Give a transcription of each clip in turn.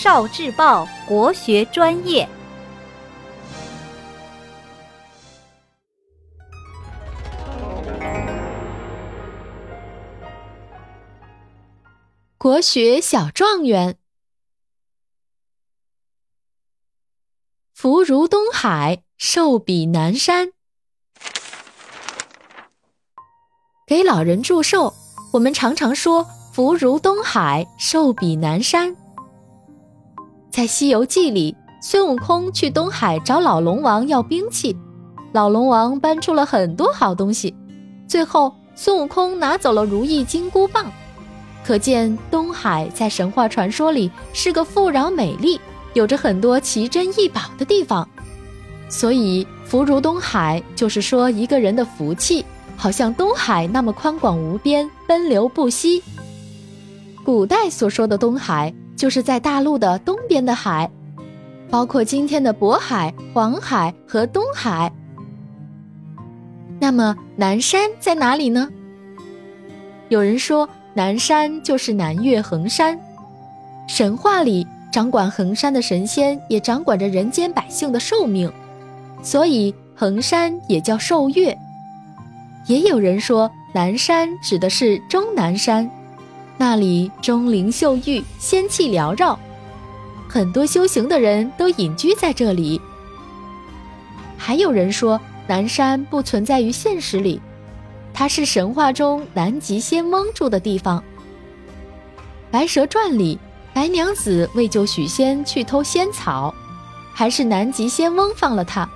少智报国学专业，国学小状元。福如东海，寿比南山。给老人祝寿，我们常常说“福如东海，寿比南山”。在《西游记》里，孙悟空去东海找老龙王要兵器，老龙王搬出了很多好东西，最后孙悟空拿走了如意金箍棒。可见东海在神话传说里是个富饶美丽、有着很多奇珍异宝的地方。所以“福如东海”就是说一个人的福气。好像东海那么宽广无边，奔流不息。古代所说的东海，就是在大陆的东边的海，包括今天的渤海、黄海和东海。那么南山在哪里呢？有人说，南山就是南岳衡山。神话里掌管衡山的神仙，也掌管着人间百姓的寿命，所以衡山也叫寿岳。也有人说，南山指的是终南山，那里钟灵秀玉，仙气缭绕，很多修行的人都隐居在这里。还有人说，南山不存在于现实里，它是神话中南极仙翁住的地方。《白蛇传》里，白娘子为救许仙去偷仙草，还是南极仙翁放了她。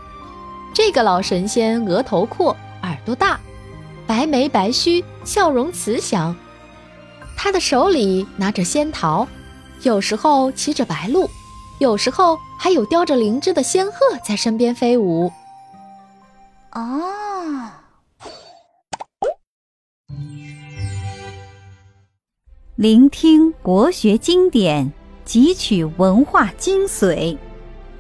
这个老神仙额头阔，耳朵大。白眉白须，笑容慈祥。他的手里拿着仙桃，有时候骑着白鹭，有时候还有叼着灵芝的仙鹤在身边飞舞。哦，聆听国学经典，汲取文化精髓，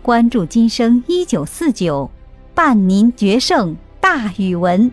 关注今生一九四九，伴您决胜大语文。